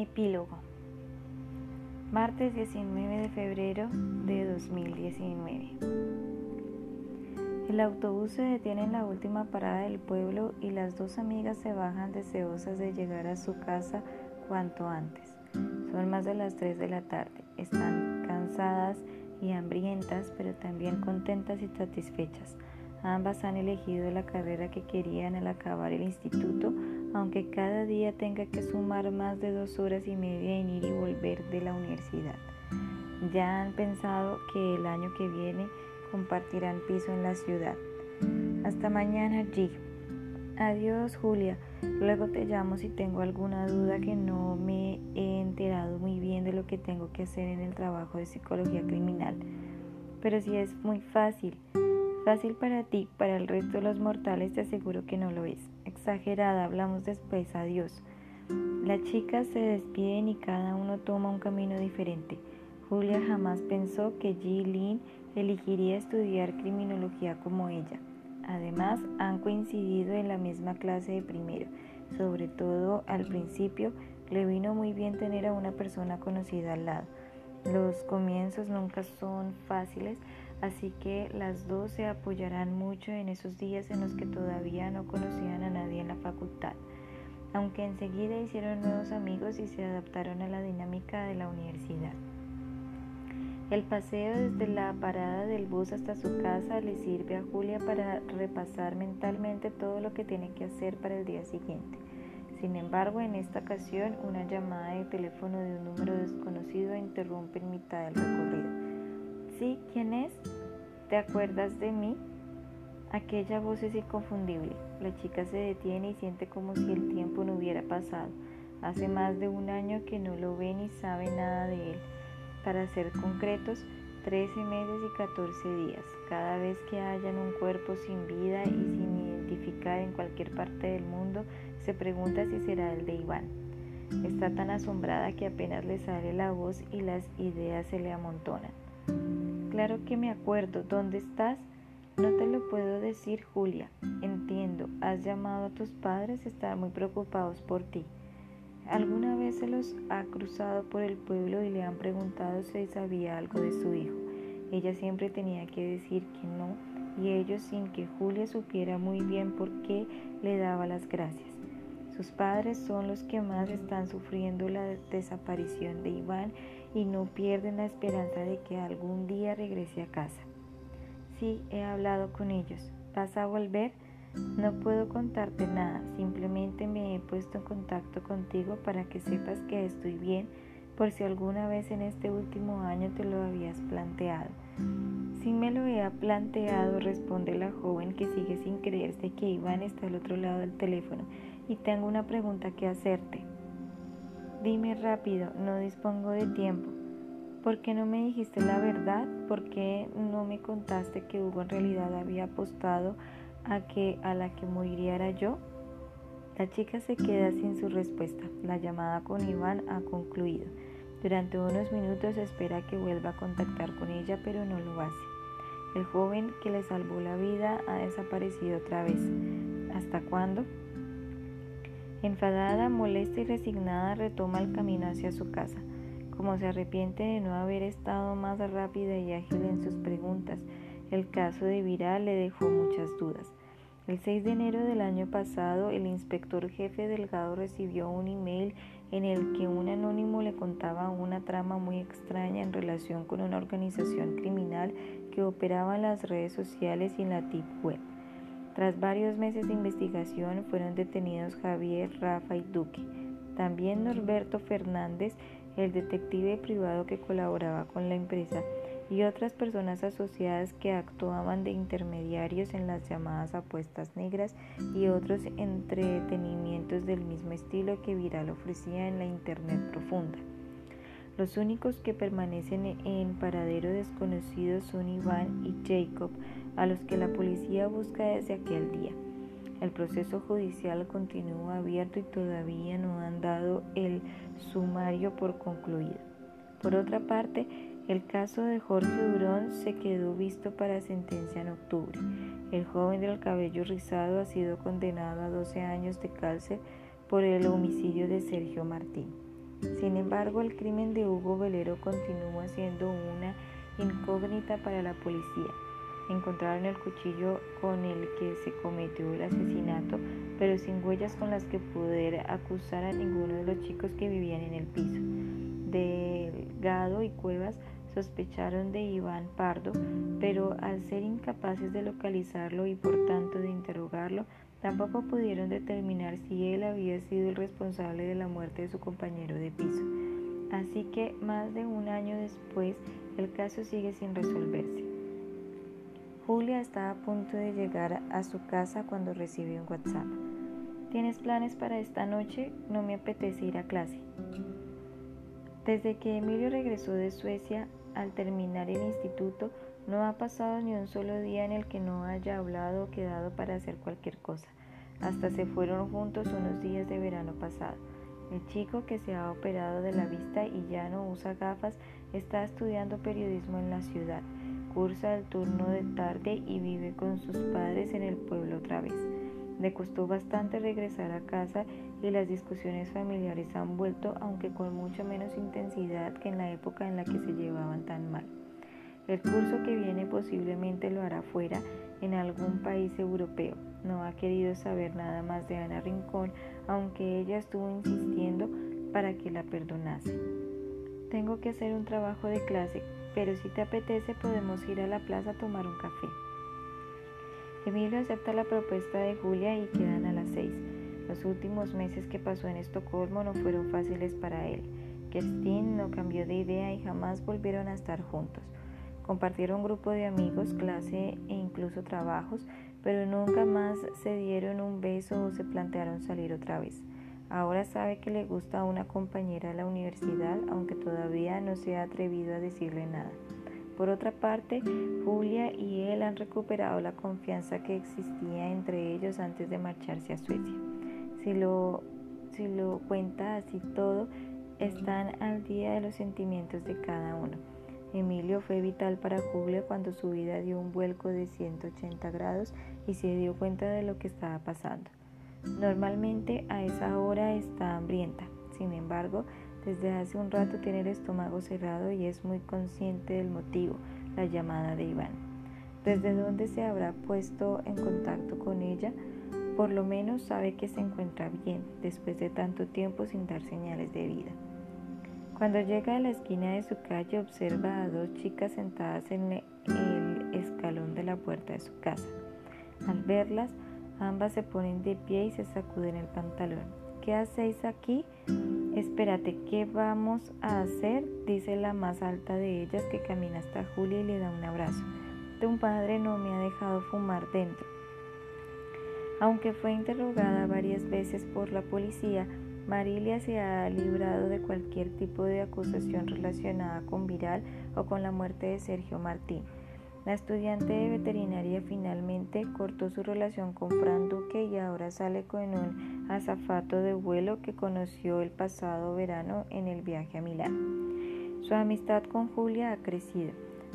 Epílogo. Martes 19 de febrero de 2019. El autobús se detiene en la última parada del pueblo y las dos amigas se bajan deseosas de llegar a su casa cuanto antes. Son más de las 3 de la tarde. Están cansadas y hambrientas, pero también contentas y satisfechas. Ambas han elegido la carrera que querían al acabar el instituto aunque cada día tenga que sumar más de dos horas y media en ir y volver de la universidad. Ya han pensado que el año que viene compartirán piso en la ciudad. Hasta mañana, G. Adiós, Julia. Luego te llamo si tengo alguna duda que no me he enterado muy bien de lo que tengo que hacer en el trabajo de psicología criminal. Pero si es muy fácil, fácil para ti, para el resto de los mortales te aseguro que no lo es exagerada, hablamos después, adiós. Las chicas se despiden y cada uno toma un camino diferente. Julia jamás pensó que Ji elegiría estudiar criminología como ella. Además, han coincidido en la misma clase de primero. Sobre todo al principio, le vino muy bien tener a una persona conocida al lado. Los comienzos nunca son fáciles, así que las dos se apoyarán mucho en esos días en los que todavía no conocían a nadie en la facultad, aunque enseguida hicieron nuevos amigos y se adaptaron a la dinámica de la universidad. El paseo desde la parada del bus hasta su casa le sirve a Julia para repasar mentalmente todo lo que tiene que hacer para el día siguiente. Sin embargo, en esta ocasión, una llamada de teléfono de un número desconocido interrumpe en mitad del recorrido. ¿Sí? ¿Quién es? ¿Te acuerdas de mí? Aquella voz es inconfundible. La chica se detiene y siente como si el tiempo no hubiera pasado. Hace más de un año que no lo ve ni sabe nada de él. Para ser concretos, 13 meses y 14 días. Cada vez que hayan un cuerpo sin vida y sin identificar en cualquier parte del mundo, se pregunta si será el de Iván. Está tan asombrada que apenas le sale la voz y las ideas se le amontonan. Claro que me acuerdo. ¿Dónde estás? No te lo puedo decir, Julia. Entiendo. Has llamado a tus padres, están muy preocupados por ti. ¿Alguna vez se los ha cruzado por el pueblo y le han preguntado si sabía algo de su hijo? Ella siempre tenía que decir que no y ellos sin que Julia supiera muy bien por qué le daba las gracias. Sus padres son los que más están sufriendo la desaparición de Iván y no pierden la esperanza de que algún día regrese a casa. Sí, he hablado con ellos. ¿Vas a volver? No puedo contarte nada, simplemente me he puesto en contacto contigo para que sepas que estoy bien por si alguna vez en este último año te lo habías planteado. Si me lo he planteado, responde la joven que sigue sin creerse que Iván está al otro lado del teléfono y tengo una pregunta que hacerte. Dime rápido, no dispongo de tiempo. ¿Por qué no me dijiste la verdad? ¿Por qué no me contaste que Hugo en realidad había apostado a que a la que moriría era yo? La chica se queda sin su respuesta. La llamada con Iván ha concluido. Durante unos minutos espera que vuelva a contactar con ella, pero no lo hace. El joven que le salvó la vida ha desaparecido otra vez. ¿Hasta cuándo? Enfadada, molesta y resignada retoma el camino hacia su casa, como se arrepiente de no haber estado más rápida y ágil en sus preguntas. El caso de Viral le dejó muchas dudas. El 6 de enero del año pasado, el inspector jefe Delgado recibió un email en el que un anónimo le contaba una trama muy extraña en relación con una organización criminal que operaba en las redes sociales y en la tip web. Tras varios meses de investigación fueron detenidos Javier, Rafa y Duque. También Norberto Fernández, el detective privado que colaboraba con la empresa, y otras personas asociadas que actuaban de intermediarios en las llamadas apuestas negras y otros entretenimientos del mismo estilo que Viral ofrecía en la Internet profunda. Los únicos que permanecen en paradero desconocido son Iván y Jacob, a los que la policía busca desde aquel día. El proceso judicial continúa abierto y todavía no han dado el sumario por concluido. Por otra parte, el caso de Jorge Durón se quedó visto para sentencia en octubre. El joven del cabello rizado ha sido condenado a 12 años de cárcel por el homicidio de Sergio Martín. Sin embargo, el crimen de Hugo Velero continúa siendo una incógnita para la policía. Encontraron el cuchillo con el que se cometió el asesinato, pero sin huellas con las que poder acusar a ninguno de los chicos que vivían en el piso. Delgado y Cuevas sospecharon de Iván Pardo, pero al ser incapaces de localizarlo y por tanto de interrogarlo, tampoco pudieron determinar si él había sido el responsable de la muerte de su compañero de piso. Así que más de un año después, el caso sigue sin resolverse. Julia está a punto de llegar a su casa cuando recibe un WhatsApp. ¿Tienes planes para esta noche? No me apetece ir a clase. Desde que Emilio regresó de Suecia, al terminar el instituto, no ha pasado ni un solo día en el que no haya hablado o quedado para hacer cualquier cosa. Hasta se fueron juntos unos días de verano pasado. El chico que se ha operado de la vista y ya no usa gafas está estudiando periodismo en la ciudad. Cursa el turno de tarde y vive con sus padres en el pueblo otra vez. Le costó bastante regresar a casa y las discusiones familiares han vuelto, aunque con mucho menos intensidad que en la época en la que se llevaban tan mal. El curso que viene posiblemente lo hará fuera, en algún país europeo. No ha querido saber nada más de Ana Rincón, aunque ella estuvo insistiendo para que la perdonase. Tengo que hacer un trabajo de clase, pero si te apetece podemos ir a la plaza a tomar un café. Emilio acepta la propuesta de Julia y quedan a las seis. Los últimos meses que pasó en Estocolmo no fueron fáciles para él. Kerstin no cambió de idea y jamás volvieron a estar juntos. Compartieron grupo de amigos, clase e incluso trabajos, pero nunca más se dieron un beso o se plantearon salir otra vez. Ahora sabe que le gusta a una compañera de la universidad, aunque todavía no se ha atrevido a decirle nada. Por otra parte, Julia y él han recuperado la confianza que existía entre ellos antes de marcharse a Suecia. Si lo, si lo cuenta así todo, están al día de los sentimientos de cada uno. Emilio fue vital para Julia cuando su vida dio un vuelco de 180 grados y se dio cuenta de lo que estaba pasando. Normalmente a esa hora está hambrienta, sin embargo, desde hace un rato tiene el estómago cerrado y es muy consciente del motivo, la llamada de Iván. ¿Desde dónde se habrá puesto en contacto con ella? Por lo menos sabe que se encuentra bien después de tanto tiempo sin dar señales de vida. Cuando llega a la esquina de su calle observa a dos chicas sentadas en el escalón de la puerta de su casa. Al verlas, ambas se ponen de pie y se sacuden el pantalón. ¿Qué hacéis aquí? Espérate, ¿qué vamos a hacer? Dice la más alta de ellas que camina hasta Julia y le da un abrazo. Tu padre no me ha dejado fumar dentro. Aunque fue interrogada varias veces por la policía, Marilia se ha librado de cualquier tipo de acusación relacionada con Viral o con la muerte de Sergio Martín. La estudiante de veterinaria finalmente cortó su relación con Fran Duque y ahora sale con un azafato de vuelo que conoció el pasado verano en el viaje a Milán. Su amistad con Julia ha crecido.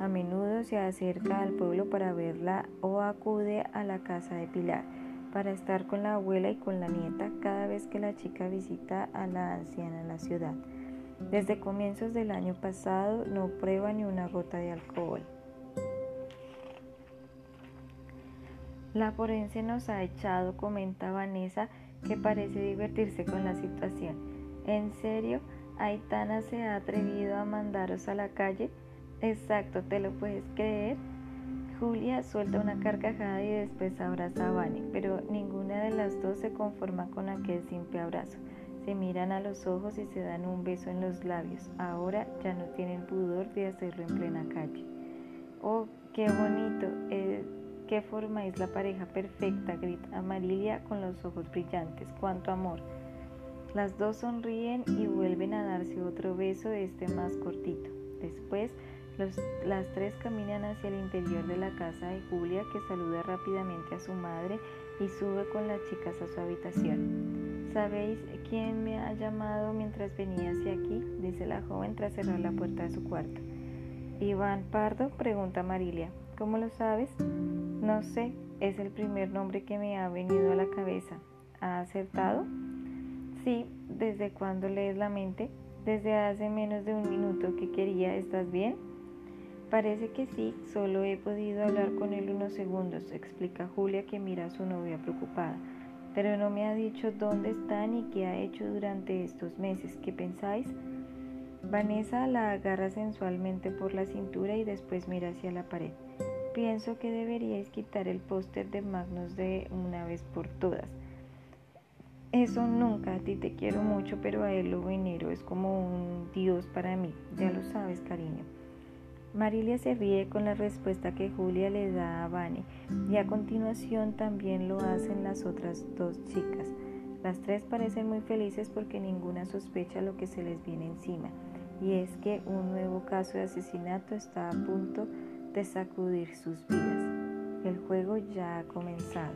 A menudo se acerca al pueblo para verla o acude a la casa de Pilar para estar con la abuela y con la nieta cada vez que la chica visita a la anciana en la ciudad. Desde comienzos del año pasado no prueba ni una gota de alcohol. La forense nos ha echado, comenta Vanessa, que parece divertirse con la situación. ¿En serio? ¿Aitana se ha atrevido a mandaros a la calle? Exacto, ¿te lo puedes creer? Julia suelta una carcajada y después abraza a Vani, pero ninguna de las dos se conforma con aquel simple abrazo. Se miran a los ojos y se dan un beso en los labios. Ahora ya no tienen pudor de hacerlo en plena calle. Oh, qué bonito. Eh, ¿Qué formáis la pareja perfecta? grita Marilia con los ojos brillantes. ¡Cuánto amor! Las dos sonríen y vuelven a darse otro beso, este más cortito. Después, las tres caminan hacia el interior de la casa de Julia, que saluda rápidamente a su madre y sube con las chicas a su habitación. ¿Sabéis quién me ha llamado mientras venía hacia aquí? dice la joven tras cerrar la puerta de su cuarto. Iván Pardo, pregunta Marilia. ¿Cómo lo sabes? No sé, es el primer nombre que me ha venido a la cabeza. ¿Ha acertado? Sí, ¿desde cuándo lees la mente? desde hace menos de un minuto que quería, ¿estás bien? Parece que sí, solo he podido hablar con él unos segundos, explica Julia que mira a su novia preocupada, pero no me ha dicho dónde está ni qué ha hecho durante estos meses. ¿Qué pensáis? Vanessa la agarra sensualmente por la cintura y después mira hacia la pared. Pienso que deberíais quitar el póster de Magnus de una vez por todas. Eso nunca, a ti te quiero mucho, pero a él lo venero, es como un dios para mí, ya lo sabes, cariño. Marilia se ríe con la respuesta que Julia le da a Vane y a continuación también lo hacen las otras dos chicas. Las tres parecen muy felices porque ninguna sospecha lo que se les viene encima y es que un nuevo caso de asesinato está a punto de sacudir sus vidas. El juego ya ha comenzado.